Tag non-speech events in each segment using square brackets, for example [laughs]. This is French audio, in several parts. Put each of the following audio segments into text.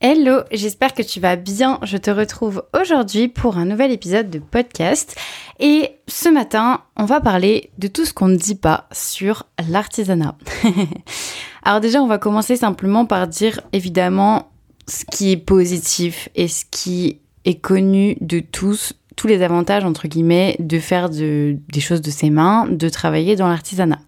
Hello, j'espère que tu vas bien. Je te retrouve aujourd'hui pour un nouvel épisode de podcast. Et ce matin, on va parler de tout ce qu'on ne dit pas sur l'artisanat. [laughs] Alors déjà, on va commencer simplement par dire évidemment ce qui est positif et ce qui est connu de tous, tous les avantages entre guillemets de faire des choses de ses mains, de travailler dans l'artisanat.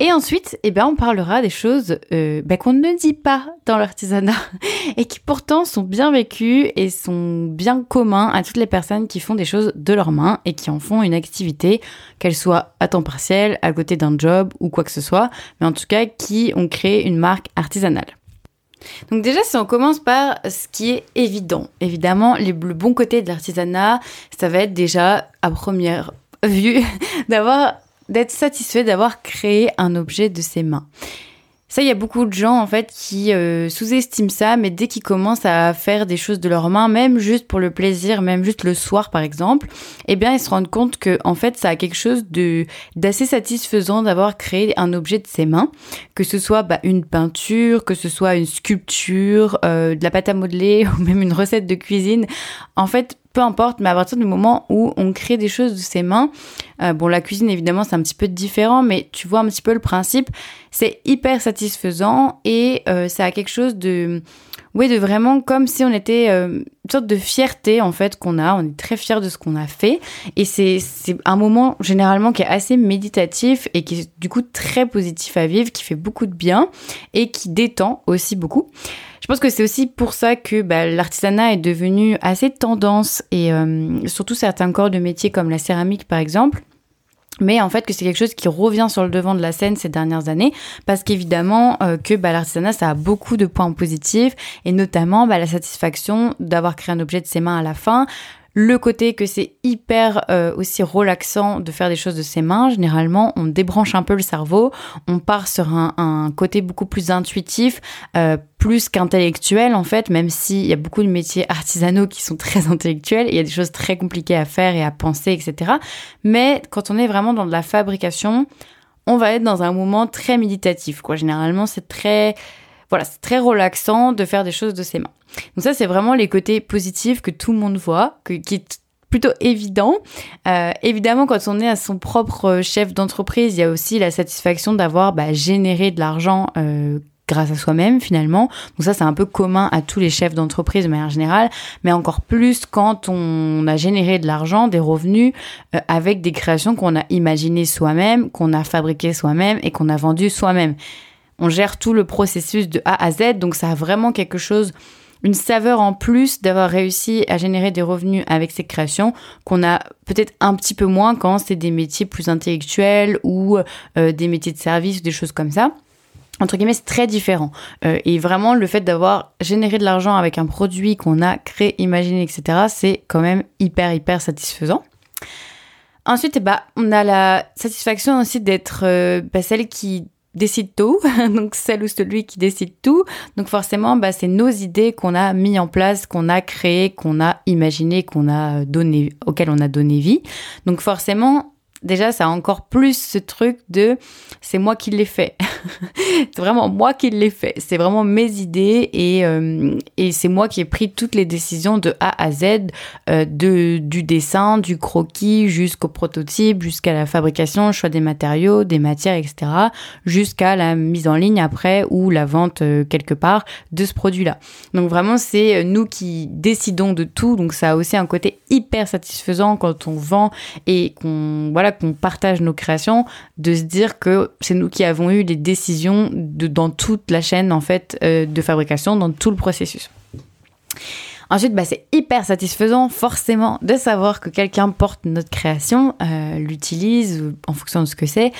Et ensuite, eh ben, on parlera des choses euh, ben, qu'on ne dit pas dans l'artisanat [laughs] et qui pourtant sont bien vécues et sont bien communs à toutes les personnes qui font des choses de leurs mains et qui en font une activité, qu'elle soit à temps partiel, à côté d'un job ou quoi que ce soit, mais en tout cas qui ont créé une marque artisanale. Donc déjà, si on commence par ce qui est évident, évidemment, le bon côté de l'artisanat, ça va être déjà à première vue [laughs] d'avoir d'être satisfait d'avoir créé un objet de ses mains. Ça, il y a beaucoup de gens en fait qui euh, sous-estiment ça, mais dès qu'ils commencent à faire des choses de leurs mains, même juste pour le plaisir, même juste le soir par exemple, eh bien ils se rendent compte que en fait ça a quelque chose de d'assez satisfaisant d'avoir créé un objet de ses mains, que ce soit bah, une peinture, que ce soit une sculpture, euh, de la pâte à modeler [laughs] ou même une recette de cuisine. En fait, peu importe, mais à partir du moment où on crée des choses de ses mains, euh, bon, la cuisine, évidemment, c'est un petit peu différent, mais tu vois un petit peu le principe, c'est hyper satisfaisant et euh, ça a quelque chose de, oui, de vraiment comme si on était euh, une sorte de fierté, en fait, qu'on a. On est très fier de ce qu'on a fait. Et c'est un moment, généralement, qui est assez méditatif et qui est, du coup, très positif à vivre, qui fait beaucoup de bien et qui détend aussi beaucoup. Je pense que c'est aussi pour ça que bah, l'artisanat est devenu assez tendance et euh, surtout certains corps de métier comme la céramique par exemple. Mais en fait que c'est quelque chose qui revient sur le devant de la scène ces dernières années parce qu'évidemment euh, que bah, l'artisanat ça a beaucoup de points positifs et notamment bah, la satisfaction d'avoir créé un objet de ses mains à la fin, le côté que c'est hyper euh, aussi relaxant de faire des choses de ses mains. Généralement, on débranche un peu le cerveau, on part sur un, côté beaucoup plus intuitif, euh, plus qu'intellectuel en fait, même s'il y a beaucoup de métiers artisanaux qui sont [laughs] très intellectuels, il y a des choses très compliquées à faire et à penser, etc. Mais quand on est vraiment dans de la fabrication, on va être dans un moment très méditatif, quoi. Généralement, c'est très voilà, c'est très relaxant de faire des choses de ses mains. Donc ça, c'est vraiment les côtés positifs que tout le monde voit, que, qui est plutôt évident. Euh, évidemment, quand on est à son propre chef d'entreprise, il y a aussi la satisfaction d'avoir bah, généré de l'argent euh, grâce à soi-même finalement. Donc ça, c'est un peu commun à tous les chefs d'entreprise de manière générale, mais encore plus quand on a généré de l'argent, des revenus euh, avec des créations qu'on a imaginées soi-même, qu'on a fabriquées soi-même et qu'on a vendues soi-même on gère tout le processus de A à Z, donc ça a vraiment quelque chose, une saveur en plus d'avoir réussi à générer des revenus avec ces créations qu'on a peut-être un petit peu moins quand c'est des métiers plus intellectuels ou euh, des métiers de service ou des choses comme ça entre guillemets, c'est très différent. Euh, et vraiment, le fait d'avoir généré de l'argent avec un produit qu'on a créé, imaginé, etc., c'est quand même hyper, hyper satisfaisant. Ensuite, bah, on a la satisfaction aussi d'être euh, bah, celle qui décide tout, [laughs] donc celle ou celui qui décide tout. Donc forcément, bah, c'est nos idées qu'on a mis en place, qu'on a créées, qu'on a imaginées, qu'on a donné, auxquelles on a donné vie. Donc forcément, déjà, ça a encore plus ce truc de c'est moi qui l'ai fait. [laughs] c'est vraiment moi qui l'ai fait. C'est vraiment mes idées et, euh, et c'est moi qui ai pris toutes les décisions de A à Z, euh, du dessin, du croquis jusqu'au prototype, jusqu'à la fabrication, choix des matériaux, des matières, etc., jusqu'à la mise en ligne après ou la vente euh, quelque part de ce produit-là. Donc vraiment, c'est nous qui décidons de tout. Donc ça a aussi un côté hyper satisfaisant quand on vend et qu'on qu'on partage nos créations, de se dire que c'est nous qui avons eu les décisions dans toute la chaîne en fait euh, de fabrication, dans tout le processus. Ensuite, bah, c'est hyper satisfaisant forcément de savoir que quelqu'un porte notre création, euh, l'utilise en fonction de ce que c'est,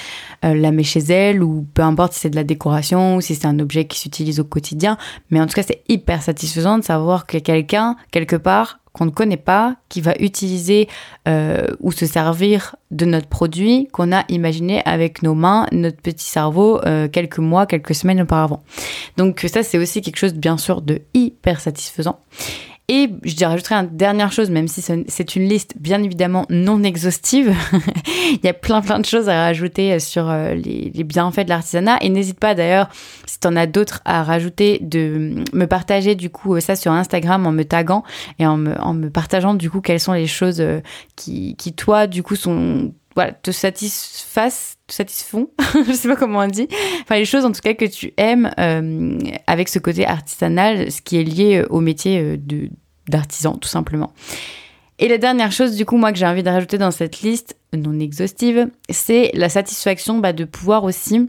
euh, la met chez elle ou peu importe si c'est de la décoration ou si c'est un objet qui s'utilise au quotidien. Mais en tout cas, c'est hyper satisfaisant de savoir que quelqu'un, quelque part, qu'on ne connaît pas, qui va utiliser euh, ou se servir de notre produit qu'on a imaginé avec nos mains, notre petit cerveau, euh, quelques mois, quelques semaines auparavant. Donc ça, c'est aussi quelque chose, bien sûr, de hyper satisfaisant. Et je rajouterai une dernière chose, même si c'est une liste bien évidemment non exhaustive. [laughs] Il y a plein plein de choses à rajouter sur euh, les, bienfaits de l'artisanat. Et n'hésite pas d'ailleurs, si tu en as d'autres à rajouter, de me partager du coup ça sur Instagram en me taguant et en me, en me partageant du coup quelles sont les choses euh, qui, qui toi du coup sont voilà, te satisfassent, te satisfont, [laughs] je sais pas comment on dit, enfin les choses en tout cas que tu aimes euh, avec ce côté artisanal, ce qui est lié euh, au métier euh, de d'artisan tout simplement. Et la dernière chose du coup moi que j'ai envie de rajouter dans cette liste non exhaustive, c'est la satisfaction bah, de pouvoir aussi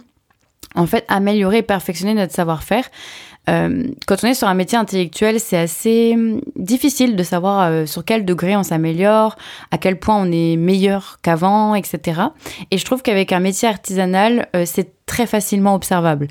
en fait améliorer et perfectionner notre savoir-faire. Euh, quand on est sur un métier intellectuel, c'est assez hum, difficile de savoir euh, sur quel degré on s'améliore, à quel point on est meilleur qu'avant, etc. Et je trouve qu'avec un métier artisanal, euh, c'est très facilement observable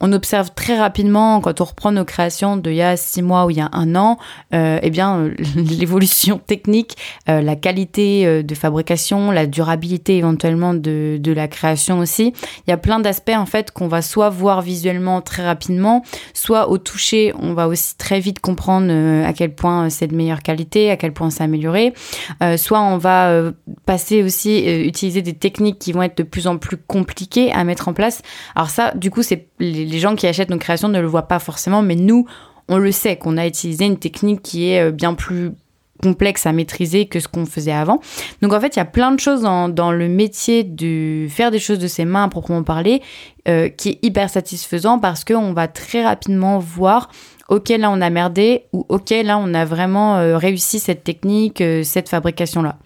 on observe très rapidement quand on reprend nos créations d'il y a six mois ou il y a un an, euh, eh bien euh, [laughs] l'évolution technique, euh, la qualité de fabrication, la durabilité éventuellement de, de la création aussi. Il y a plein d'aspects en fait qu'on va soit voir visuellement très rapidement, soit au toucher, on va aussi très vite comprendre à quel point c'est de meilleure qualité, à quel point c'est amélioré. soit on va passer aussi utiliser des techniques qui vont être de plus en plus compliquées à mettre en place. Alors ça, du coup, c'est les les gens qui achètent nos créations ne le voient pas forcément, mais nous, on le sait qu'on a utilisé une technique qui est euh, bien plus complexe à maîtriser que ce qu'on faisait avant. Donc en fait, il y a plein de choses dans, le métier de faire des choses de ses mains à proprement parler euh, qui est hyper satisfaisant parce qu'on va très rapidement voir ok là on a merdé ou ok là on a vraiment euh, réussi cette technique, cette fabrication là.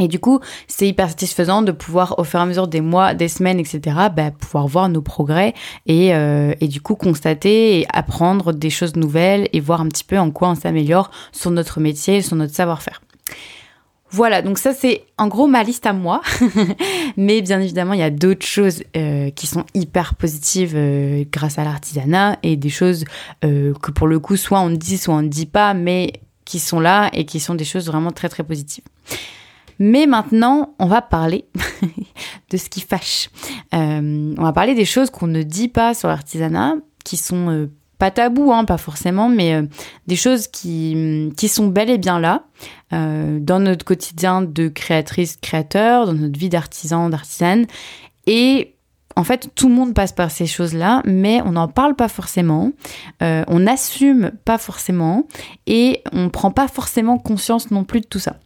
Et du coup, c'est hyper satisfaisant de pouvoir, au fur et à mesure des mois, des semaines, etc., bah, pouvoir voir nos progrès et, euh, et du coup constater et apprendre des choses nouvelles et voir un petit peu en quoi on s'améliore sur notre métier, sur notre savoir-faire. Voilà, donc ça c'est en gros ma liste à moi. [laughs] Mais bien évidemment, il y a d'autres choses euh, qui sont hyper positives euh, grâce à l'artisanat et des choses que pour le coup, soit on dit, soit on ne dit pas, mais qui sont là et qui sont des choses vraiment très très positives. Mais maintenant, on va parler [laughs] de ce qui fâche. Euh, on va parler des choses qu'on ne dit pas sur l'artisanat, qui sont euh, pas tabous, hein, pas forcément, mais euh, des choses qui, qui sont bel et bien là, dans notre quotidien de créatrice, créateur, dans notre vie d'artisan, d'artisane. Et en fait, tout le monde passe par ces choses-là, mais on n'en parle pas forcément, on n'assume pas forcément, et on ne prend pas forcément conscience non plus de tout ça.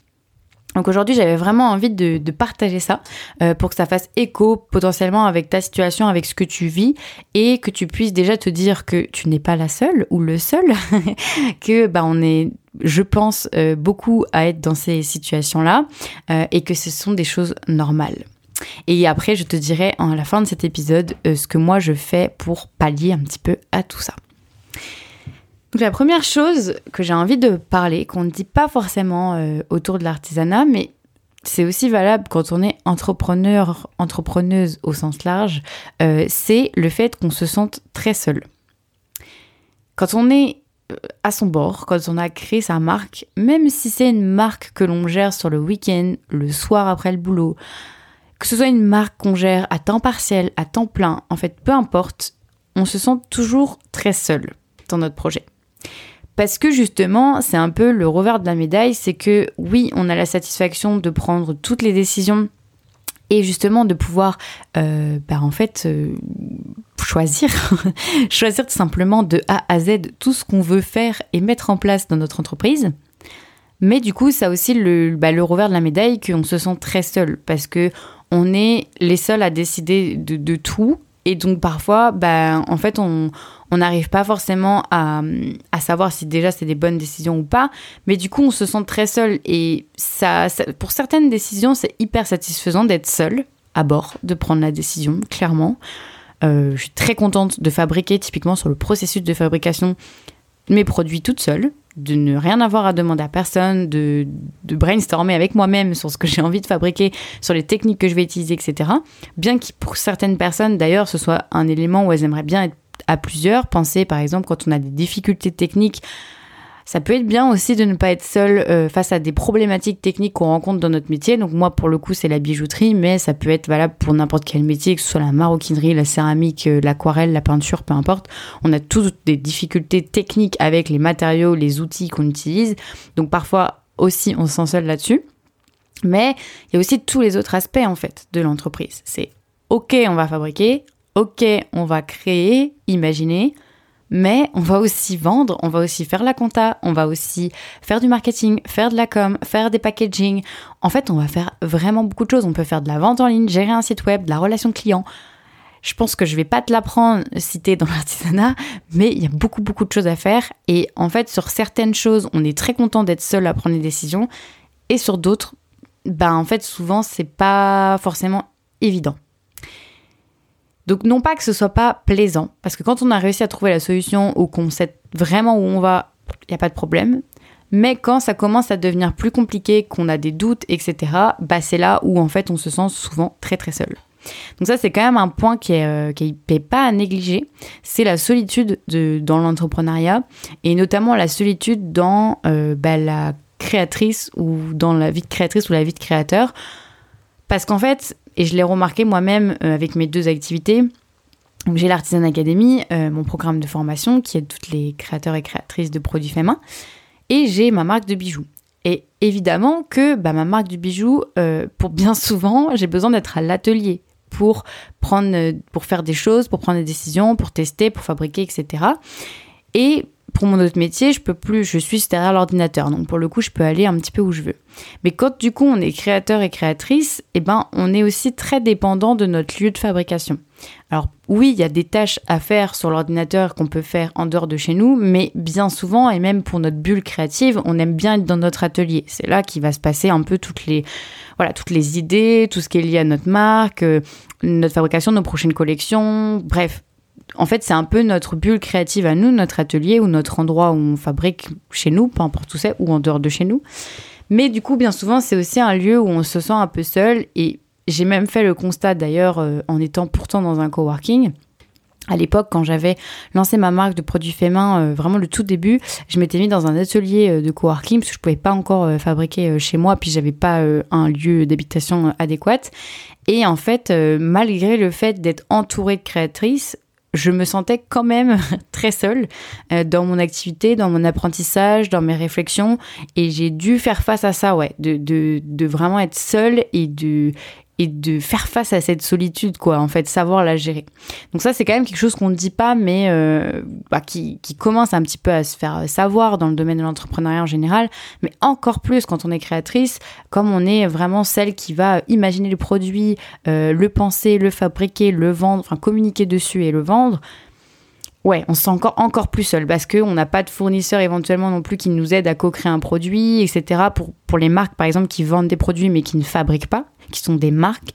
Donc aujourd'hui, j'avais vraiment envie de, partager ça euh, pour que ça fasse écho potentiellement avec ta situation, avec ce que tu vis et que tu puisses déjà te dire que tu n'es pas la seule ou le seul, [laughs] que bah on est, je pense, euh, beaucoup à être dans ces situations-là euh, et que ce sont des choses normales. Et après, je te dirai à la fin de cet épisode ce que moi je fais pour pallier un petit peu à tout ça la première chose que j'ai envie de parler, qu'on ne dit pas forcément euh, autour de l'artisanat, mais c'est aussi valable quand on est entrepreneur, entrepreneuse au sens large, euh, c'est le fait qu'on se sente très seul. Quand on est euh, à son bord, quand on a créé sa marque, même si c'est une marque que l'on gère sur le week-end, le soir après le boulot, que ce soit une marque qu'on gère à temps partiel, à temps plein, en fait, peu importe, on se sent toujours très seul dans notre projet. Parce que justement, c'est un peu le revers de la médaille, c'est que oui, on a la satisfaction de prendre toutes les décisions et justement de pouvoir, euh, bah, en fait, euh, choisir, [laughs] choisir tout simplement de A à Z tout ce qu'on veut faire et mettre en place dans notre entreprise. Mais du coup, ça a aussi le, bah, revers de la médaille qu'on se sent très seul parce que on est les seuls à décider de, de tout et donc parfois, bah, en fait, on n'arrive pas forcément à, à, savoir si déjà c'est des bonnes décisions ou pas. Mais du coup, on se sent très seul. Et ça, pour certaines décisions, c'est hyper satisfaisant d'être seul à bord, de prendre la décision, clairement. Euh, je suis très contente de fabriquer, typiquement sur le processus de fabrication, mes produits toute seule de ne rien avoir à demander à personne, de, brainstormer avec moi-même sur ce que j'ai envie de fabriquer, sur les techniques que je vais utiliser, etc. Bien que pour certaines personnes, d'ailleurs, ce soit un élément où elles aimeraient bien être à plusieurs. Pensez, par exemple, quand on a des difficultés techniques, Ça peut être bien aussi de ne pas être seul euh, face à des problématiques techniques qu'on rencontre dans notre métier. Donc moi, pour le coup, c'est la bijouterie, mais ça peut être valable pour n'importe quel métier, que ce soit la maroquinerie, la céramique, euh, l'aquarelle, la peinture, peu importe. On a toutes des difficultés techniques avec les matériaux, les outils qu'on utilise. Donc parfois aussi, on se sent seul là-dessus. Mais il y a aussi tous les autres aspects en fait de l'entreprise. C'est ok, on va fabriquer, ok, on va créer, imaginer, mais on va aussi vendre, on va aussi faire la compta, on va aussi faire du marketing, faire de la com, faire des packaging. En fait, on va faire vraiment beaucoup de choses. On peut faire de la vente en ligne, gérer un site web, de la relation client. Je pense que je vais pas te l'apprendre si dans [laughs] l'artisanat, mais il y a beaucoup beaucoup de choses à faire et en fait sur certaines choses, on est très content d'être seul à prendre les décisions et sur d'autres, bah en fait souvent c'est pas forcément évident. Donc non pas que ce soit pas plaisant, parce que quand on a réussi à trouver la solution ou qu'on sait vraiment où on va, il n'y a pas de problème. Mais quand ça commence à devenir plus compliqué, qu'on a des doutes, etc., bah c'est là où en fait on se sent souvent très très seul. Donc ça c'est quand même un point qui est, euh, qui est pas à négliger, c'est la solitude de, dans l'entrepreneuriat et notamment la solitude dans euh, bah, la créatrice ou dans la vie de créatrice ou la vie de créateur. Parce qu'en fait, et je l'ai remarqué moi-même euh, avec mes deux activités. J'ai l'Artisan Academy, euh, mon programme de formation qui aide toutes les créateurs et créatrices de produits faits main. Et j'ai ma marque de bijoux. Et évidemment que bah, ma marque de bijoux, euh, pour bien souvent, j'ai besoin d'être à l'atelier pour prendre, pour faire des choses, pour prendre des décisions, pour tester, pour fabriquer, etc. Et pour mon autre métier, je peux plus, je suis derrière l'ordinateur. Donc pour le coup, je peux aller un petit peu où je veux. Mais quand du coup on est créateur et créatrice, eh ben on est aussi très dépendant de notre lieu de fabrication. Alors oui, il y a des tâches à faire sur l'ordinateur qu'on peut faire en dehors de chez nous, mais bien souvent et même pour notre bulle créative, on aime bien être dans notre atelier. C'est là qu'il va se passer un peu toutes les voilà, toutes les idées, tout ce qui est lié à notre marque, euh, notre fabrication, nos prochaines collections, bref, en fait, c'est un peu notre bulle créative à nous, notre atelier ou notre endroit où on fabrique chez nous, peu importe où c'est, ou en dehors de chez nous. Mais du coup, bien souvent, c'est aussi un lieu où on se sent un peu seul. Et j'ai même fait le constat d'ailleurs euh, en étant pourtant dans un coworking. À l'époque, quand j'avais lancé ma marque de produits faits main, euh, vraiment le tout début, je m'étais mis dans un atelier euh, de coworking parce que je pouvais pas encore fabriquer chez moi, puis j'avais pas un lieu d'habitation adéquat. Et en fait, malgré le fait d'être entourée de créatrices, je me sentais quand même [laughs] très seule euh, dans mon activité, dans mon apprentissage, dans mes réflexions. Et j'ai dû faire face à ça, ouais, de, de, de vraiment être seule et de, et de faire face à cette solitude, quoi, en fait, savoir la gérer. Donc ça, c'est quand même quelque chose qu'on ne dit pas, mais euh, bah, qui, commence un petit peu à se faire savoir dans le domaine de l'entrepreneuriat en général, mais encore plus quand on est créatrice, comme on est vraiment celle qui va imaginer le produit, euh, le penser, le fabriquer, le vendre, enfin communiquer dessus et le vendre. Ouais, on se sent encore, encore plus seul parce qu'on n'a pas de fournisseur éventuellement non plus qui nous aide à co-créer un produit, etc. Pour, pour les marques, par exemple, qui vendent des produits mais qui ne fabriquent pas qui sont des marques,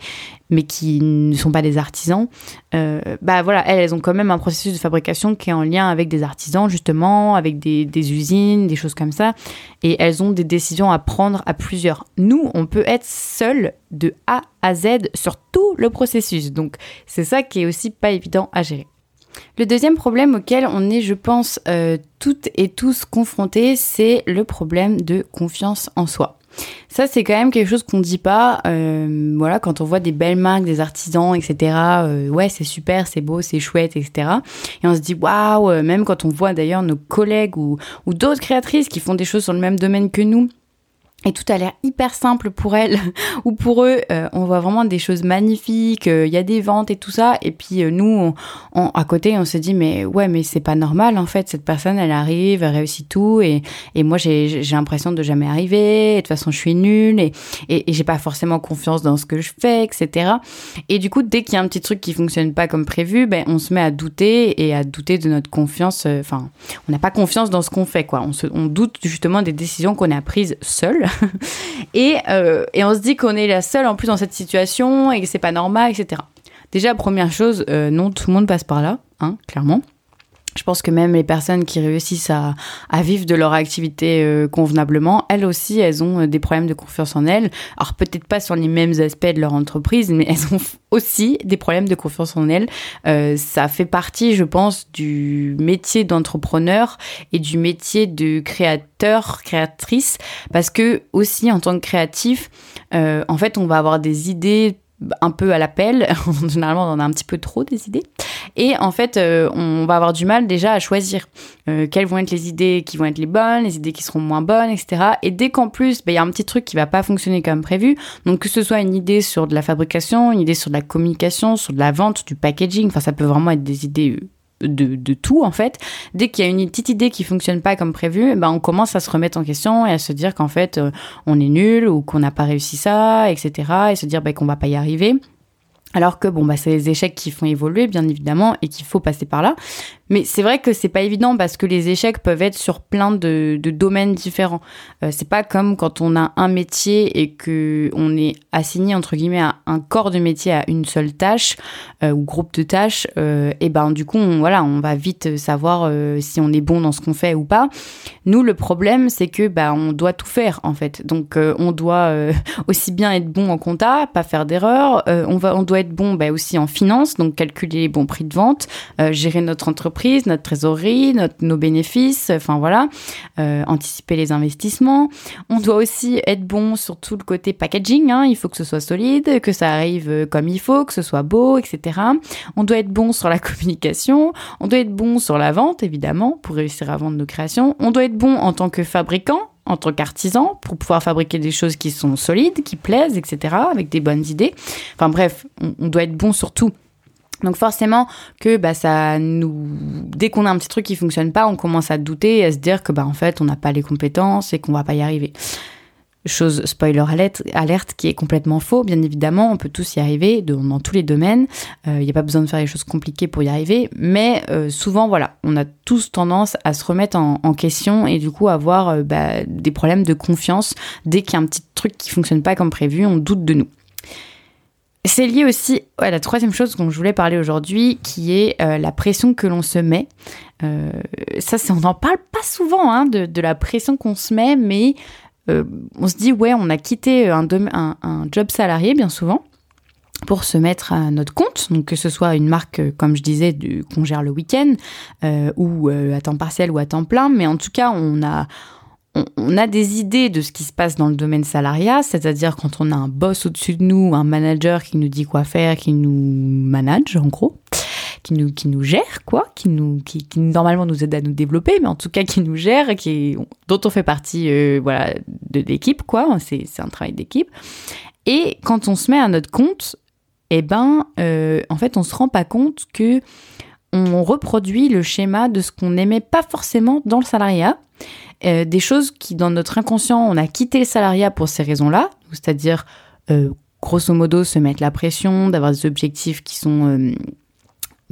mais qui ne sont pas des artisans, euh, bah voilà, elles, elles, ont quand même un processus de fabrication qui est en lien avec des artisans, justement, avec des, des, usines, des choses comme ça, et elles ont des décisions à prendre à plusieurs. Nous, on peut être seul de A à Z sur tout le processus, donc c'est ça qui est aussi pas évident à gérer. Le deuxième problème auquel on est, je pense, euh, toutes et tous confrontés, c'est le problème de confiance en soi. Ça, c'est quand même quelque chose qu'on dit pas. Euh, voilà, quand on voit des belles marques, des artisans, etc. Euh, ouais, c'est super, c'est beau, c'est chouette, etc. Et on se dit waouh. Euh, même quand on voit d'ailleurs nos collègues ou, ou d'autres créatrices qui font des choses sur le même domaine que nous et tout a l'air hyper simple pour elle [laughs] ou pour eux. Euh, on voit vraiment des choses magnifiques. Il y a des ventes et tout ça. Et puis euh, nous, on, à côté, on se dit mais ouais, mais c'est pas normal en fait. Cette personne, elle arrive, elle réussit tout, et, et moi j'ai l'impression de jamais arriver. Et de toute façon, je suis nulle et, et, et j'ai pas forcément confiance dans ce que je fais, etc. Et du coup, dès qu'il y a un petit truc qui fonctionne pas comme prévu, ben on se met à douter et à douter de notre confiance. Euh, enfin, on n'a pas confiance dans ce qu'on fait, quoi. On, se, on doute justement des décisions qu'on a prises seul [laughs] et, euh, et, on se dit qu'on est la seule en plus dans cette situation et que c'est pas normal, etc. Déjà, première chose, euh, non, tout le monde passe par là, hein, clairement. Je pense que même les personnes qui réussissent à, vivre de leur activité euh, convenablement, elles aussi, elles ont euh, des problèmes de confiance en elles. Alors peut-être pas sur les mêmes aspects de leur entreprise, mais [laughs] elles ont aussi des problèmes de confiance en elles. Euh, ça fait partie, je pense, du métier d'entrepreneur et du métier de créateur, créatrice, parce que aussi en tant que créatif, en fait, on va avoir des idées un peu à l'appel. [laughs] Généralement, on en a un petit peu trop des idées. Et en fait, euh, on va avoir du mal déjà à choisir euh, quelles vont être les idées qui vont être les bonnes, les idées qui seront moins bonnes, etc. Et dès qu'en plus, bah, il y a un petit truc qui va pas fonctionner comme prévu, donc que ce soit une idée sur de la fabrication, une idée sur de la communication, sur de la vente, du packaging, enfin ça peut vraiment être des idées de, tout en fait. Dès qu'il y a une petite idée qui fonctionne pas comme prévu, ben on commence à se remettre en question et à se dire qu'en fait euh, on est nul ou qu'on n'a pas réussi ça, etc. Et se dire ben, qu'on va pas y arriver. Alors que bon bah c'est les échecs qui font évoluer bien évidemment et qu'il faut passer par là. Mais c'est vrai que c'est pas évident parce que les échecs peuvent être sur plein de, domaines différents. Euh, c'est pas comme quand on a un métier et que on est assigné entre guillemets à un corps de métier à une seule tâche euh, ou groupe de tâches. Euh, et ben du coup on, voilà on va vite savoir si on est bon dans ce qu'on fait ou pas. Nous le problème c'est que bah on doit tout faire en fait. Donc on doit [laughs] aussi bien être bon en compta, pas faire d'erreurs. on va on doit être bon bah, aussi en finance, donc calculer les bons prix de vente, gérer notre entreprise notre trésorerie, notre, nos bénéfices, enfin voilà, euh, anticiper les investissements. On doit aussi être bon sur tout le côté packaging, hein. il faut que ce soit solide, que ça arrive euh, comme il faut, que ce soit beau, etc. On doit être bon sur la [laughs] communication, on doit être bon sur la vente, évidemment, pour réussir à vendre nos créations. On doit être bon en tant que fabricant, en tant qu'artisan pour pouvoir fabriquer des choses qui sont solides, qui plaisent, etc., avec des bonnes idées. Enfin bref, on doit être bon sur tout. Donc forcément que bah ça nous dès qu'on a un petit truc qui fonctionne pas, on commence à douter et à se dire que bah en fait on n'a pas les compétences et qu'on va pas y arriver. Chose spoiler alerte, alerte qui est complètement faux, bien évidemment, on peut tous y arriver dans tous les domaines. Il euh, n'y a pas besoin de faire des choses compliquées pour y arriver, mais euh, souvent voilà, on a tous tendance à se remettre en, question et du coup avoir euh, bah, des problèmes de confiance dès qu'il y a un petit truc qui fonctionne pas comme prévu, on doute de nous. C'est lié aussi à la troisième chose dont je voulais parler aujourd'hui, qui est euh, la pression que l'on se met. Euh, ça, on n'en parle pas souvent hein, de, la pression qu'on se met, mais euh, on se dit, ouais, on a quitté un, un, job salarié bien souvent pour se mettre à notre compte, donc que ce soit une marque, comme je disais, qu'on gère le week-end, ou à temps partiel ou à temps plein, mais en tout cas, on a on, a des idées de ce qui se passe dans le domaine salariat, c'est-à-dire quand on a un boss au-dessus de nous, un manager qui nous dit quoi faire, qui nous manage en gros, qui nous, qui nous gère quoi, qui nous, qui, normalement nous aide à nous développer, mais en tout cas qui nous gère, qui, dont on fait partie euh, voilà de l'équipe quoi, c'est un travail d'équipe. Et quand on se met à notre compte, eh ben euh, en fait on se rend pas compte que on reproduit le schéma de ce qu'on n'aimait pas forcément dans le salariat. Euh, des choses qui, dans notre inconscient, on a quitté le salariat pour ces raisons-là, c'est-à-dire, euh, grosso modo, se mettre la pression, d'avoir des objectifs qui sont... Euh,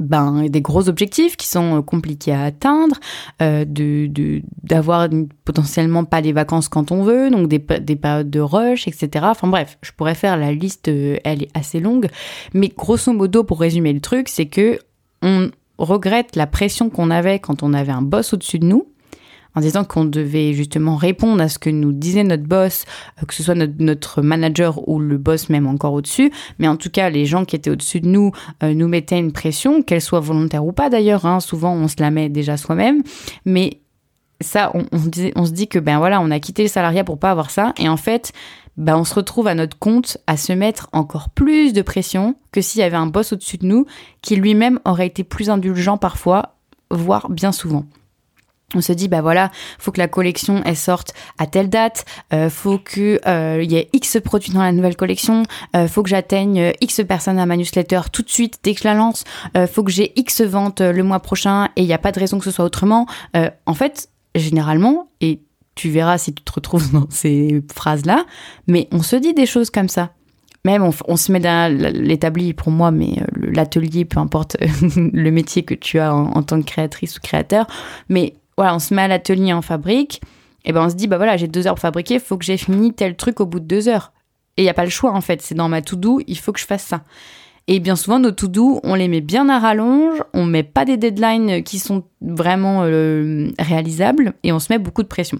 ben, des gros objectifs qui sont compliqués à atteindre, de d'avoir potentiellement pas les vacances quand on veut, donc des, des périodes de rush, etc. Enfin bref, je pourrais faire la liste, elle est assez longue, mais grosso modo, pour résumer le truc, c'est que regrette la pression qu'on avait quand on avait un boss au-dessus de nous, en disant qu'on devait justement répondre à ce que nous disait notre boss, euh, que ce soit notre, manager ou le boss même encore au-dessus. Mais en tout cas, les gens qui étaient au-dessus de nous euh, nous mettaient une pression, qu'elle soit volontaire ou pas d'ailleurs. Hein. souvent, on se la met déjà soi-même. Mais ça, on, se dit que ben voilà, on a quitté le salariat pour pas avoir ça. Et en fait, ben on se retrouve à notre compte à se mettre encore plus de pression que s'il y avait un boss au-dessus de nous qui lui-même aurait été plus indulgent parfois, voire bien souvent. On se dit bah voilà faut que la collection elle sorte à telle date euh, faut que euh, il y ait x produits dans la nouvelle collection euh, faut que j'atteigne euh, x personnes à ma newsletter tout de suite dès que je la lance euh, faut que j'ai x ventes le mois prochain et il n'y a pas de raison que ce soit autrement. En fait généralement et tu verras si tu te retrouves [laughs] dans ces phrases là mais on se dit des choses comme ça même on, se met dans l'établi pour moi, mais l'atelier, peu importe [laughs] le métier que tu as en, tant que créatrice ou créateur, mais voilà, on se met à l'atelier en fabrique, et ben on se dit, bah voilà, j'ai deux heures pour fabriquer, il faut que j'ai fini tel truc au bout de deux heures. Et il n'y a pas le choix, en fait, c'est dans ma to-do, il faut que je fasse ça. Et bien souvent, nos to-do, on les met bien à rallonge, on met pas des deadlines qui sont vraiment euh, réalisables et on se met beaucoup de pression.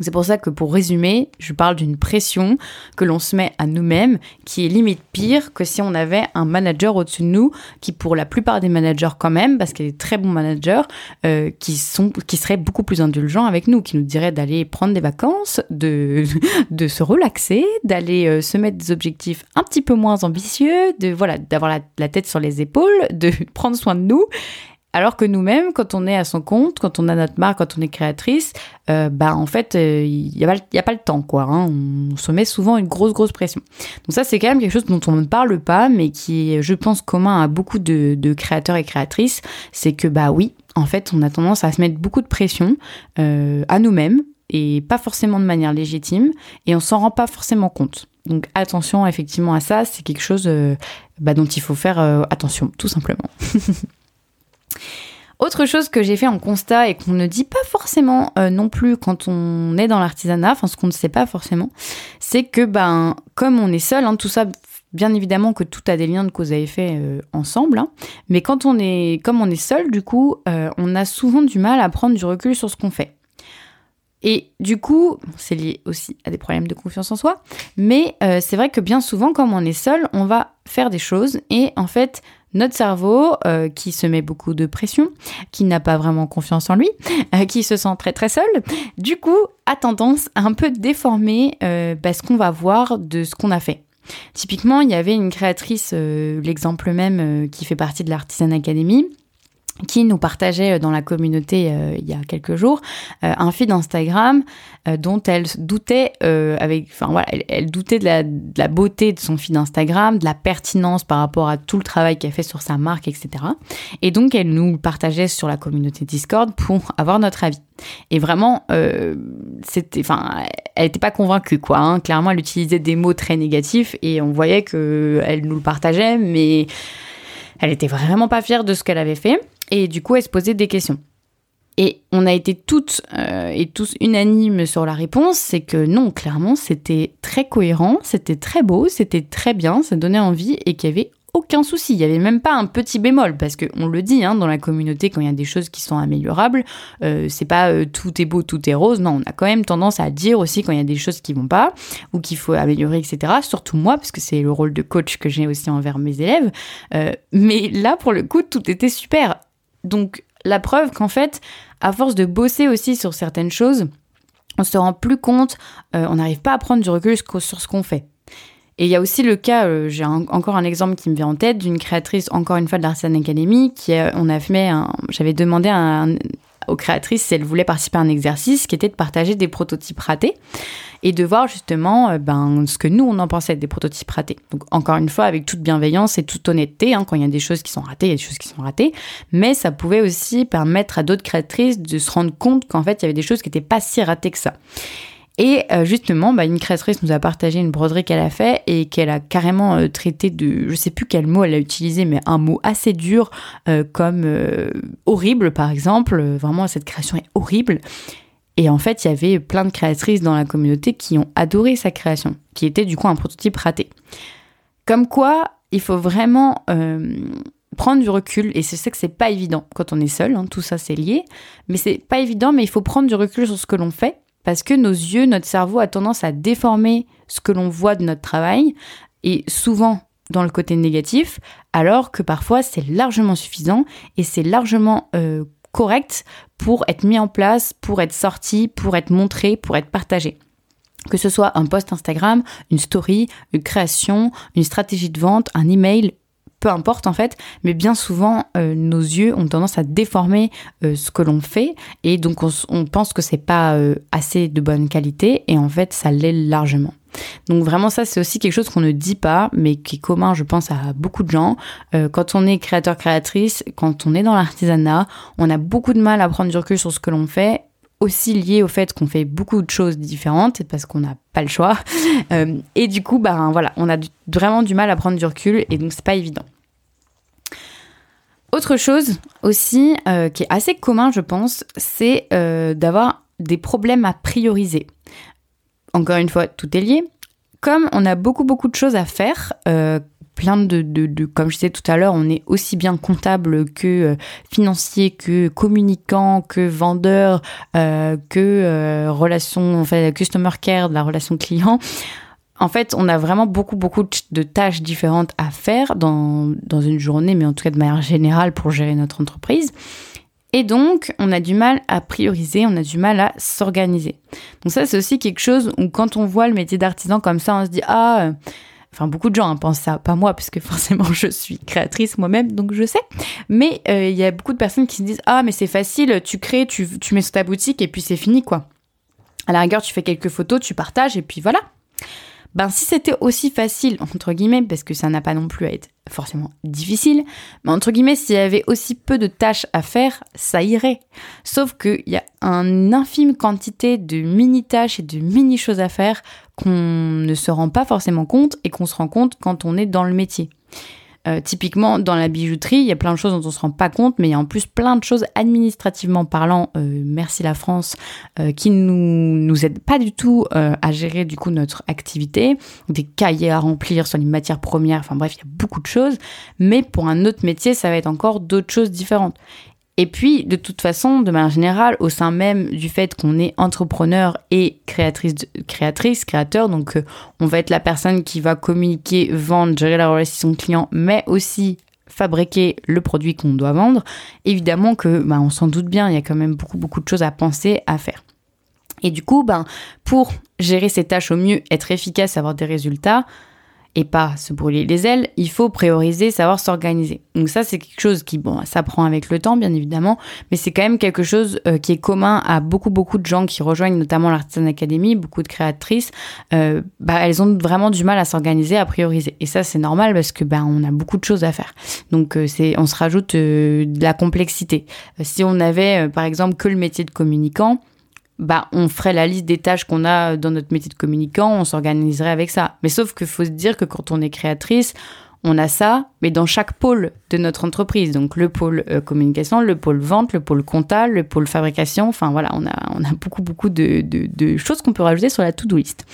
C'est pour ça que pour résumer, je parle d'une pression que l'on se met à nous-mêmes qui est limite pire que si on avait un manager au-dessus de nous, qui pour la plupart des managers quand même, parce qu'il y a des très bons managers, euh, qui, sont, qui seraient beaucoup plus indulgents avec nous, qui nous diraient d'aller prendre des vacances, de, [laughs] de se relaxer, d'aller euh, se mettre des objectifs un petit peu moins ambitieux, de voilà d'avoir la, la tête sur les épaules, de [laughs] prendre soin de nous alors que nous-mêmes, quand on est à son compte, quand on a notre marque, quand on est créatrice, euh, bah en fait, il euh, n'y a, pas le temps, quoi. Hein. On se met souvent une grosse, grosse pression. Donc ça, c'est quand même quelque chose dont on ne parle pas, mais qui est, je pense, commun à beaucoup de, créateurs et créatrices. C'est que, bah oui, en fait, on a tendance à se mettre beaucoup de pression euh, à nous-mêmes, et pas forcément de manière légitime, et on s'en rend pas forcément compte. Donc attention effectivement à ça, c'est quelque chose euh, bah, dont il faut faire attention, tout simplement. [laughs] Autre chose que j'ai fait en constat et qu'on ne dit pas forcément euh, non plus quand on est dans l'artisanat, enfin ce qu'on ne sait pas forcément, c'est que ben comme on est seul, hein, tout ça, bien évidemment que tout a des liens de cause à effet euh, ensemble, hein, mais quand on est comme on est seul, du coup, euh, on a souvent du mal à prendre du recul sur ce qu'on fait. Et du coup, c'est lié aussi à des problèmes de confiance en soi, mais c'est vrai que bien souvent, comme on est seul, on va faire des choses et en fait, notre cerveau, euh, qui se met beaucoup de pression, qui n'a pas vraiment confiance en lui, [laughs] euh, qui se sent très très seul, du coup a tendance à un peu déformer euh, bah, ce qu'on va voir de ce qu'on a fait. Typiquement, il y avait une créatrice, l'exemple même, qui fait partie de l'Artisan Academy, qui nous partageait euh, dans la communauté euh, il y a quelques jours euh, un feed Instagram dont elle doutait avec enfin voilà elle, doutait de la, de la, beauté de son feed Instagram de la pertinence par rapport à tout le travail qu'elle fait sur sa marque etc et donc elle nous partageait sur la communauté Discord pour avoir notre avis. Et vraiment c'était enfin elle n'était pas convaincue quoi hein. clairement elle utilisait des mots très négatifs et on voyait que elle nous le partageait mais elle était vraiment pas fière de ce qu'elle avait fait et du coup, elle se posait des questions. Et on a été toutes euh, et tous unanimes sur la réponse, c'est que non, clairement, c'était très cohérent, c'était très beau, c'était très bien, ça donnait envie et qu'il y avait aucun souci. Il n'y avait même pas un petit bémol, parce qu'on le dit hein, dans la communauté, quand il y a des choses qui sont améliorables, euh, c'est pas euh, tout est beau, tout est rose. Non, on a quand même tendance à dire aussi quand il y a des choses qui vont pas, ou qu'il faut améliorer, etc. Surtout moi, parce que c'est le rôle de coach que j'ai aussi envers mes élèves. mais là, pour le coup, tout était super. Donc la preuve qu'en fait, à force de bosser aussi sur certaines choses, on se rend plus compte, euh, on n'arrive pas à prendre du recul sur ce qu'on fait. Et il y a aussi le cas, euh, j'ai encore un exemple qui me vient en tête, d'une créatrice, encore une fois de l'Artisan Academy, qui on a fait j'avais demandé un, aux créatrices si elles voulaient participer à un exercice qui était de partager des prototypes ratés et de voir justement euh, ben, ce que nous, on en pensait des prototypes ratés. Donc encore une fois, avec toute bienveillance et toute honnêteté, hein, quand il y a des choses qui sont ratées, il y a des choses qui sont ratées, mais ça pouvait aussi permettre à d'autres créatrices de se rendre compte qu'en fait, il y avait des choses qui n'étaient pas si ratées que ça. Et euh, justement, bah, une créatrice nous a partagé une broderie qu'elle a fait et qu'elle a carrément euh, traité de, je sais plus quel mot elle a utilisé, mais un mot assez dur comme horrible par exemple. Vraiment, cette création est horrible. Et en fait, il y avait plein de créatrices dans la communauté qui ont adoré sa création, qui était du coup un prototype raté. Comme quoi, il faut vraiment euh, prendre du recul, et je sais que c'est pas évident quand on est seul, hein, tout ça c'est lié, mais c'est pas évident, mais il faut prendre du recul sur ce que l'on fait, parce que nos yeux, notre cerveau a tendance à déformer ce que l'on voit de notre travail, et souvent dans le côté négatif, alors que parfois c'est largement suffisant et c'est largement euh, correct pour être mis en place, pour être sorti, pour être montré, pour être partagé. Que ce soit un post Instagram, une story, une création, une stratégie de vente, un email, peu importe en fait, mais bien souvent euh, nos yeux ont tendance à déformer euh, ce que l'on fait et donc on, pense que c'est pas euh, assez de bonne qualité et en fait ça l'est largement. Donc vraiment ça c'est aussi quelque chose qu'on ne dit pas mais qui est commun je pense à beaucoup de gens. Quand on est créateur créatrice, quand on est dans l'artisanat, on a beaucoup de mal à prendre du recul sur ce que l'on fait aussi lié au fait qu'on fait beaucoup de choses différentes parce qu'on n'a pas le choix. [laughs] Euh, et du coup, ben voilà, on a vraiment du mal à prendre du recul et donc c'est pas évident. Autre chose aussi euh, qui est assez commun, je pense, c'est d'avoir des problèmes à prioriser encore une fois, tout est lié. Comme on a beaucoup beaucoup de choses à faire, euh, plein de, de, comme je disais tout à l'heure, on est aussi bien comptable que euh, financier, que communicant, que vendeur, euh, que euh, relation, enfin customer care, de la relation client. En fait, on a vraiment beaucoup, beaucoup de tâches différentes à faire dans, dans une journée, mais en tout cas de manière générale pour gérer notre entreprise. Et donc, on a du mal à prioriser, on a du mal à s'organiser. Donc ça, c'est aussi quelque chose où quand on voit le métier d'artisan comme ça, on se dit, ah, Enfin, beaucoup de gens hein, pensent ça, pas moi, parce que [laughs] forcément, je suis créatrice moi-même, donc je sais. Mais euh, il y a beaucoup de personnes qui se disent Ah, mais c'est facile, tu crées, tu, tu mets sur ta boutique et puis c'est fini, quoi. À la rigueur, tu fais quelques photos, tu partages et puis voilà. Ben, si c'était aussi facile, entre guillemets, parce que ça n'a pas non plus à être forcément difficile, mais entre guillemets, s'il y avait aussi peu de tâches à faire, ça irait. Sauf qu'il y a une infime quantité de mini-tâches et de mini-choses à faire qu'on ne se rend pas forcément compte et qu'on se rend compte quand on est dans le métier. Euh, typiquement, dans la bijouterie, il y a plein de choses dont on ne se rend pas compte, mais il y a en plus plein de choses administrativement parlant, euh, merci la France, euh, qui nous nous aident pas du tout à gérer du coup notre activité, des cahiers à remplir sur les matières premières, enfin bref, il y a beaucoup de choses, mais pour un autre métier, ça va être encore d'autres choses différentes. Et puis, de toute façon, de manière générale, au sein même du fait qu'on est entrepreneur et créatrice, créatrice créateur, donc euh, on va être la personne qui va communiquer, vendre, gérer la relation client, mais aussi fabriquer le produit qu'on doit vendre, évidemment que, bah, on s'en doute bien, il y a quand même beaucoup, beaucoup de choses à penser, à faire. Et du coup, ben, pour gérer ces tâches au mieux, être efficace, avoir des résultats, et pas se brûler les ailes, il faut prioriser, savoir s'organiser. Donc ça, c'est quelque chose qui, bon, ça prend avec le temps, bien évidemment, mais c'est quand même quelque chose euh, qui est commun à beaucoup, beaucoup de gens qui rejoignent notamment l'Artisan Academy, beaucoup de créatrices, euh, bah, elles ont vraiment du mal à s'organiser, à prioriser. Et ça, c'est normal parce que, ben, on a beaucoup de choses à faire. Donc, euh, c'est, on se rajoute de la complexité. si on avait, par exemple, que le métier de communicant, bah, on ferait la liste des tâches qu'on a dans notre métier de communicant, on s'organiserait avec ça. Mais sauf qu'il faut se dire que quand on est créatrice, on a ça, mais dans chaque pôle de notre entreprise. Donc le pôle euh, communication, le pôle vente, le pôle comptable, le pôle fabrication. Enfin voilà, on a, on a beaucoup, beaucoup de, choses qu'on peut rajouter sur la to-do list.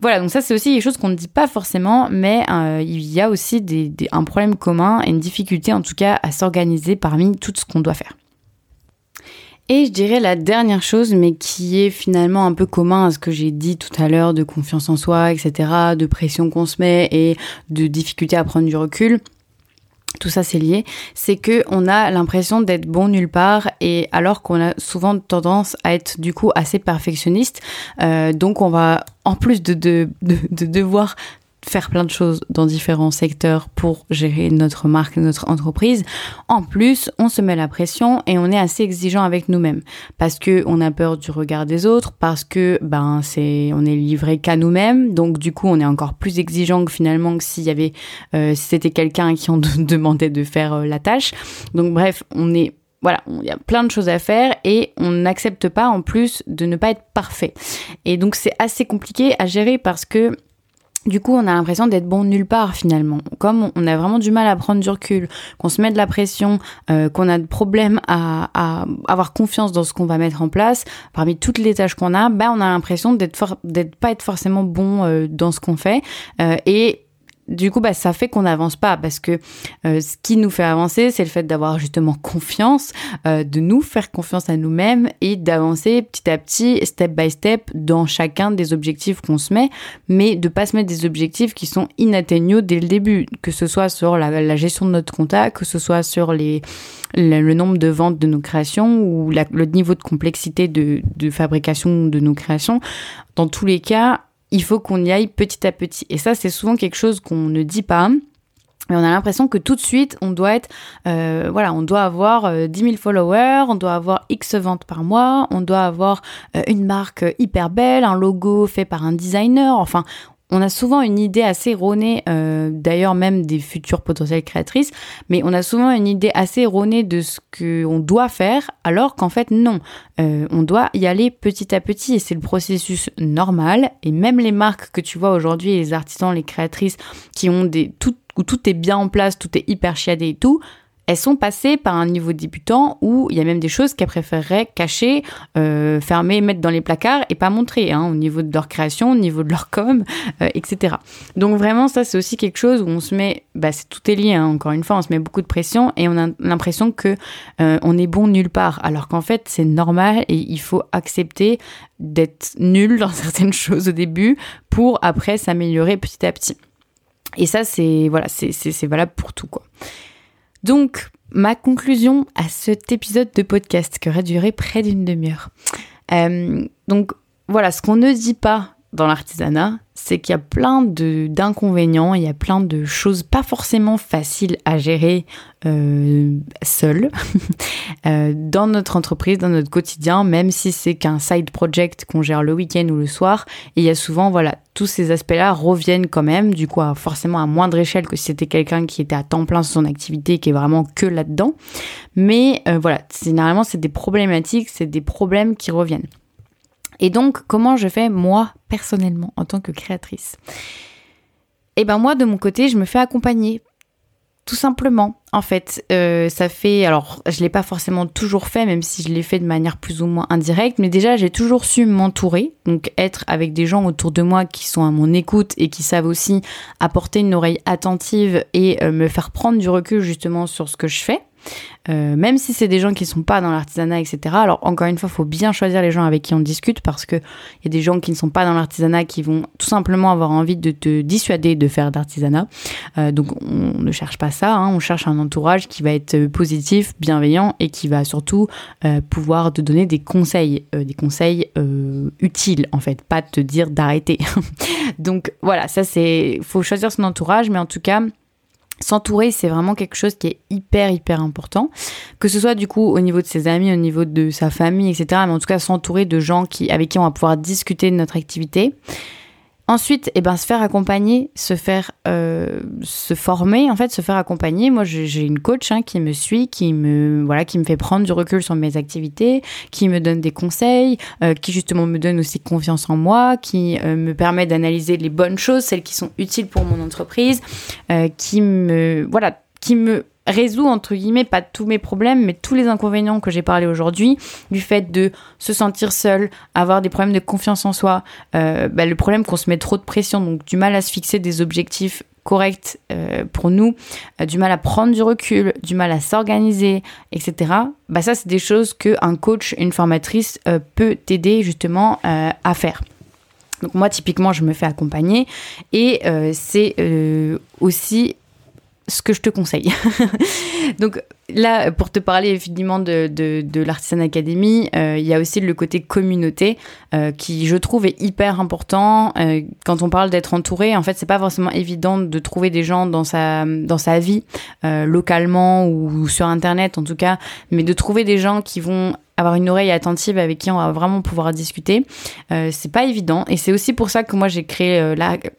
Voilà, donc ça c'est aussi des choses qu'on ne dit pas forcément, mais euh, il y a aussi un problème commun et une difficulté en tout cas à s'organiser parmi tout ce qu'on doit faire. Et je dirais la dernière chose, mais qui est finalement un peu commun à ce que j'ai dit tout à l'heure de confiance en soi, etc., de pression qu'on se met et de difficulté à prendre du recul. Tout ça c'est lié, c'est que on a l'impression d'être bon nulle part et alors qu'on a souvent tendance à être du coup assez perfectionniste, euh, donc on va en plus de, de, de, de devoir faire plein de choses dans différents secteurs pour gérer notre marque, notre entreprise. En plus, on se met la pression et on est assez exigeant avec nous-mêmes parce que on a peur du regard des autres, parce que ben c'est on est livré qu'à nous-mêmes, donc du coup on est encore plus exigeant que finalement que s'il y avait euh, si c'était quelqu'un qui on [laughs] demandait de faire euh, la tâche. Donc bref, on est voilà, il y a plein de choses à faire et on n'accepte pas en plus de ne pas être parfait. Et donc c'est assez compliqué à gérer parce que du coup, on a l'impression d'être bon nulle part finalement. Comme on a vraiment du mal à prendre du recul, qu'on se met de la pression, euh, qu'on a de problèmes à, à, avoir confiance dans ce qu'on va mettre en place, parmi toutes les tâches qu'on a, ben on a l'impression d'être d'être pas être forcément bon euh, dans ce qu'on fait. Euh, et du coup, bah, ça fait qu'on n'avance pas parce que euh, ce qui nous fait avancer, c'est le fait d'avoir justement confiance, euh, de nous faire confiance à nous-mêmes et d'avancer petit à petit, step by step, dans chacun des objectifs qu'on se met, mais de pas se mettre des objectifs qui sont inatteignables dès le début, que ce soit sur la, gestion de notre contact, que ce soit sur les, le, nombre de ventes de nos créations ou le niveau de complexité de, de fabrication de nos créations. Dans tous les cas, il faut qu'on y aille petit à petit. Et ça, c'est souvent quelque chose qu'on ne dit pas. Mais on a l'impression que tout de suite, on doit être, euh, voilà, on doit avoir 10 euh, 000 followers, on doit avoir X ventes par mois, on doit avoir euh, une marque hyper belle, un logo fait par un designer. Enfin, on a souvent une idée assez erronée, euh, d'ailleurs même des futures potentielles créatrices, mais on a souvent une idée assez erronée de ce qu'on doit faire, alors qu'en fait non, euh, on doit y aller petit à petit et c'est le processus normal. Et même les marques que tu vois aujourd'hui, les artisans, les créatrices qui ont des tout où tout est bien en place, tout est hyper chiadé et tout, elles sont passées par un niveau débutant où il y a même des choses qu'elles préféreraient cacher, euh, fermer, mettre dans les placards et pas montrer hein, au niveau de leur création, au niveau de leur com, euh, etc. Donc vraiment, ça c'est aussi quelque chose où on se met, bah, c'est tout est lié. Hein, encore une fois, on se met beaucoup de pression et on a l'impression que euh, on est bon nulle part, alors qu'en fait c'est normal et il faut accepter d'être nul [laughs] dans certaines choses au début pour après s'améliorer petit à petit. Et ça, c'est voilà, c'est valable pour tout quoi. Donc, ma conclusion à cet épisode de podcast qui aurait duré près d'une demi-heure. Euh, donc, voilà, ce qu'on ne dit pas dans l'artisanat, c'est qu'il y a plein d'inconvénients, il y a plein de choses pas forcément faciles à gérer euh, seul [laughs] euh, dans notre entreprise, dans notre quotidien, même si c'est qu'un side project qu'on gère le week-end ou le soir. Et il y a souvent, voilà, tous ces aspects-là reviennent quand même, du coup, forcément à moindre échelle que si c'était quelqu'un qui était à temps plein sur son activité, qui est vraiment que là-dedans. Mais euh, voilà, généralement, c'est des problématiques, c'est des problèmes qui reviennent. Et donc, comment je fais moi personnellement en tant que créatrice? Eh ben moi, de mon côté, je me fais accompagner. Tout simplement, en fait, euh, ça fait, alors je l'ai pas forcément toujours fait, même si je l'ai fait de manière plus ou moins indirecte, mais déjà j'ai toujours su m'entourer, donc être avec des gens autour de moi qui sont à mon écoute et qui savent aussi apporter une oreille attentive et euh, me faire prendre du recul justement sur ce que je fais. Euh, même si c'est des gens qui sont pas dans l'artisanat, etc. Alors encore une fois, il faut bien choisir les gens avec qui on discute parce que il y a des gens qui ne sont pas dans l'artisanat qui vont tout simplement avoir envie de te dissuader de faire d'artisanat. Euh, donc on ne cherche pas ça, hein. on cherche un entourage qui va être positif, bienveillant et qui va surtout euh, pouvoir te donner des conseils, des conseils utiles en fait, pas te dire d'arrêter. [laughs] donc voilà, ça c'est, faut choisir son entourage, mais en tout cas S'entourer, c'est vraiment quelque chose qui est hyper, hyper important. Que ce soit du coup au niveau de ses amis, au niveau de sa famille, etc. Mais en tout cas, s'entourer de gens qui, avec qui on va pouvoir discuter de notre activité. Ensuite, eh ben, se faire accompagner, se faire euh, se former, en fait, se faire accompagner. Moi, j'ai une coach hein, qui me suit, qui me voilà, qui me fait prendre du recul sur mes activités, qui me donne des conseils, euh, qui justement me donne aussi confiance en moi, qui euh, me permet d'analyser les bonnes choses, celles qui sont utiles pour mon entreprise, qui me voilà, qui me résout entre guillemets pas tous mes problèmes mais tous les inconvénients que j'ai parlé aujourd'hui du fait de se sentir seul avoir des problèmes de confiance en soi euh, bah, le problème qu'on se met trop de pression donc du mal à se fixer des objectifs corrects euh, pour nous euh, du mal à prendre du recul du mal à s'organiser etc bah ça c'est des choses que un coach une formatrice peut t'aider justement à faire. Donc moi typiquement je me fais accompagner et c'est aussi ce que je te conseille. [laughs] Donc là, pour te parler évidemment de, de, de l'Artisan Academy, euh, il y a aussi le côté communauté euh, qui, je trouve, est hyper important. Euh, quand on parle d'être entouré, en fait, c'est pas forcément évident de trouver des gens dans sa, dans sa vie, localement ou sur Internet en tout cas, mais de trouver des gens qui vont avoir une oreille attentive avec qui on va vraiment pouvoir discuter. Euh, c'est pas évident et c'est aussi pour ça que moi j'ai créé euh,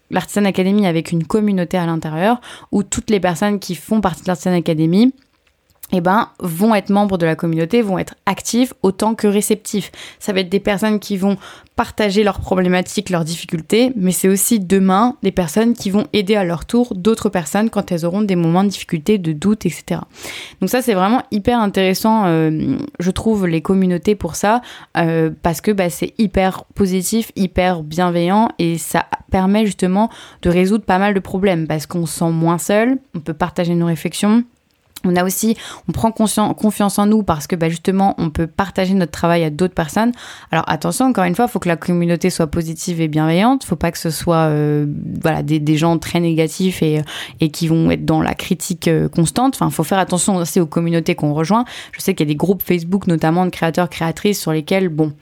l'Artisan Academy avec une communauté à l'intérieur où toutes les personnes qui font partie de l'Artisan Academy eh ben, vont être membres de la communauté, vont être actifs autant que réceptifs. Ça va être des personnes qui vont partager leurs problématiques, leurs difficultés, mais c'est aussi demain des personnes qui vont aider à leur tour d'autres personnes quand elles auront des moments de difficulté, de doute, etc. Donc ça, c'est vraiment hyper intéressant, euh, je trouve, les communautés pour ça, euh, parce que bah, c'est hyper positif, hyper bienveillant, et ça permet justement de résoudre pas mal de problèmes, parce qu'on se sent moins seul, on peut partager nos réflexions, on a aussi, on prend confiance en nous parce que bah, justement, on peut partager notre travail à d'autres personnes. Alors attention, encore une fois, il faut que la communauté soit positive et bienveillante. Il faut pas que ce soit euh, voilà des, gens très négatifs et, et qui vont être dans la critique euh, constante. Enfin, il faut faire attention aussi aux communautés qu'on rejoint. Je sais qu'il y a des groupes Facebook, notamment de créateurs créatrices, sur lesquels bon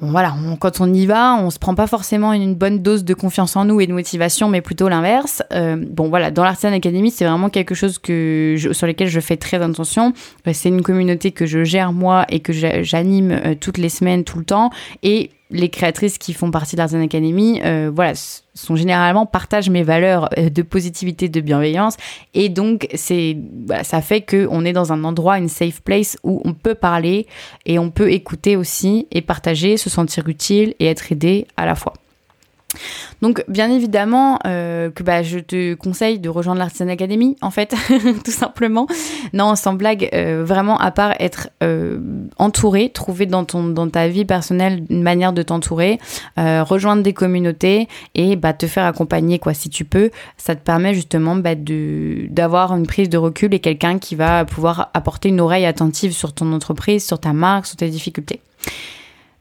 voilà, quand on y va, on se prend pas forcément une, bonne dose de confiance en nous et de motivation, mais plutôt l'inverse. Euh, bon, voilà, dans l'Artisan Academy, c'est vraiment quelque chose que sur lequel je fais très attention. Euh, c'est une communauté que je gère moi et que j'anime euh, toutes les semaines, tout le temps. Et les créatrices qui font partie de l'Artisan Academy, euh, voilà, sont généralement partagent mes valeurs euh, de positivité, de bienveillance, et donc c'est, ça fait que on est dans un endroit, une safe place où on peut parler et on peut écouter aussi et partager, se sentir utile et être aidé à la fois. Donc bien évidemment euh, que bah, je te conseille de rejoindre l'Artisan Academy en fait, [laughs] tout simplement. Non, sans blague, euh, vraiment à part être euh, entouré, trouver dans, ton, dans ta vie personnelle une manière de t'entourer, rejoindre des communautés et bah, te faire accompagner quoi si tu peux, ça te permet justement bah, d'avoir une prise de recul et quelqu'un qui va pouvoir apporter une oreille attentive sur ton entreprise, sur ta marque, sur tes difficultés.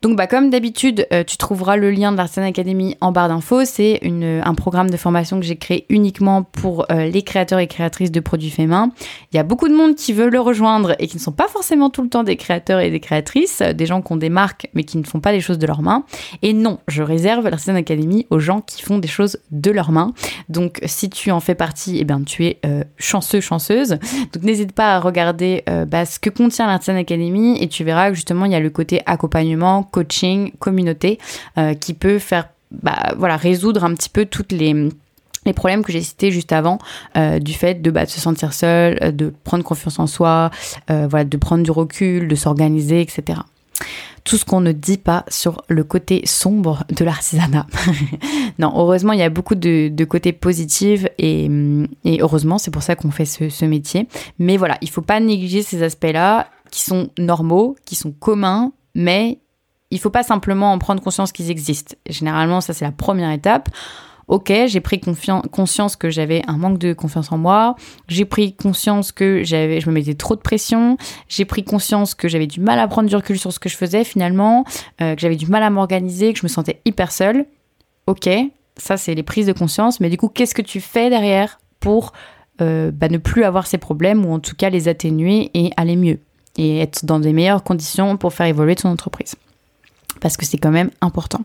Donc, bah, comme d'habitude, euh, tu trouveras le lien de l'Artisan Academy en barre d'infos. C'est un programme de formation que j'ai créé uniquement pour euh, les créateurs et créatrices de produits faits main. Il y a beaucoup de monde qui veut le rejoindre et qui ne sont pas forcément tout le temps des créateurs et des créatrices, euh, des gens qui ont des marques mais qui ne font pas les choses de leurs mains. Et non, je réserve l'Artisan Academy aux gens qui font des choses de leurs mains. Donc, si tu en fais partie, eh bien, tu es chanceux, chanceuse. Donc, n'hésite pas à regarder bah, ce que contient l'Artisan Academy et tu verras que justement, il y a le côté accompagnement, coaching, communauté, euh, qui peut faire bah, voilà, résoudre un petit peu toutes les les problèmes que j'ai cités juste avant, euh, du fait de, bah, se sentir seul, euh, de prendre confiance en soi, voilà, de prendre du recul, de s'organiser, etc. Tout ce qu'on ne dit pas sur le côté sombre de l'artisanat. [laughs] non, heureusement, il y a beaucoup de, de côtés positifs et, et heureusement, c'est pour ça qu'on fait ce, ce, métier. Mais voilà, il faut pas négliger ces aspects-là qui sont normaux, qui sont communs, mais il faut pas simplement en prendre conscience qu'ils existent. Généralement, ça c'est la première étape. Ok, j'ai pris conscience que j'avais un manque de confiance en moi. J'ai pris conscience que j'avais, je me mettais trop de pression. J'ai pris conscience que j'avais du mal à prendre du recul sur ce que je faisais finalement, euh, que j'avais du mal à m'organiser, que je me sentais hyper seule. Ok, ça c'est les prises de conscience. Mais du coup, qu'est-ce que tu fais derrière pour euh, bah, ne plus avoir ces problèmes ou en tout cas les atténuer et aller mieux et être dans des meilleures conditions pour faire évoluer ton entreprise? Parce que c'est quand même important.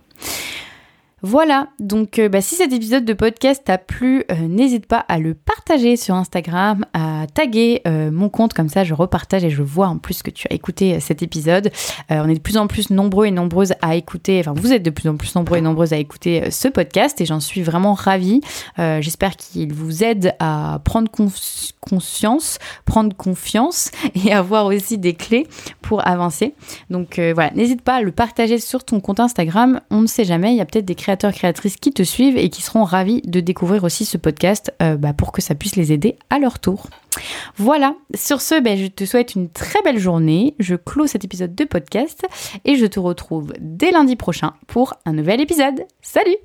Voilà, donc euh, bah, si cet épisode de podcast t'a plu, euh, n'hésite pas à le partager sur Instagram, à taguer euh, mon compte, comme ça je repartage et je vois en plus que tu as écouté cet épisode. on est de plus en plus nombreux et nombreuses à écouter, enfin vous êtes de plus en plus nombreux et nombreuses à écouter ce podcast et j'en suis vraiment ravie. J'espère qu'il vous aide à prendre conscience, prendre confiance et [laughs] avoir aussi des clés pour avancer. Donc voilà, n'hésite pas à le partager sur ton compte Instagram, on ne sait jamais, il y a peut-être des créateurs, créatrices qui te suivent et qui seront ravis de découvrir aussi ce podcast euh, bah, pour que ça puisse les aider à leur tour. Voilà, sur ce, ben, je te souhaite une très belle journée. Je clôt cet épisode de podcast et je te retrouve dès lundi prochain pour un nouvel épisode. Salut